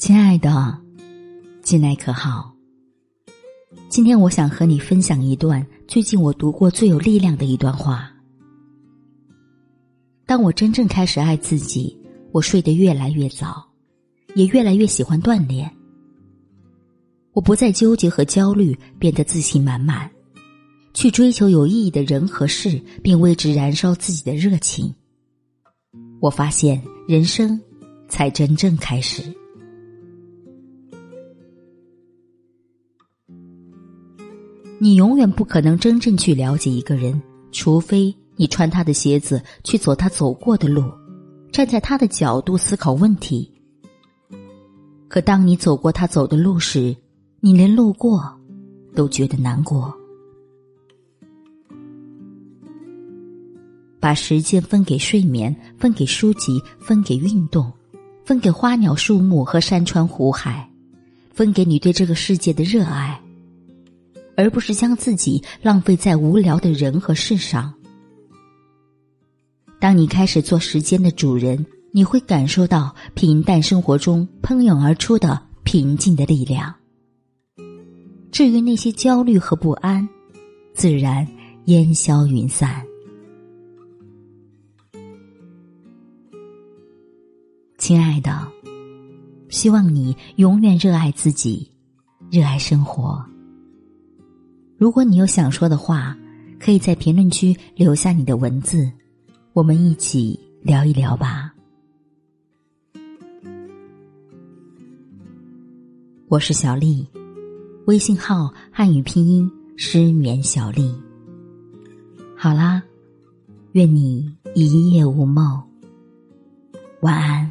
亲爱的近来可好？今天我想和你分享一段最近我读过最有力量的一段话。当我真正开始爱自己，我睡得越来越早，也越来越喜欢锻炼。我不再纠结和焦虑，变得自信满满，去追求有意义的人和事，并为之燃烧自己的热情。我发现，人生才真正开始。你永远不可能真正去了解一个人，除非你穿他的鞋子去走他走过的路，站在他的角度思考问题。可当你走过他走的路时，你连路过都觉得难过。把时间分给睡眠，分给书籍，分给运动，分给花鸟树木和山川湖海，分给你对这个世界的热爱。而不是将自己浪费在无聊的人和事上。当你开始做时间的主人，你会感受到平淡生活中喷涌而出的平静的力量。至于那些焦虑和不安，自然烟消云散。亲爱的，希望你永远热爱自己，热爱生活。如果你有想说的话，可以在评论区留下你的文字，我们一起聊一聊吧。我是小丽，微信号汉语拼音失眠小丽。好啦，愿你一夜无梦，晚安。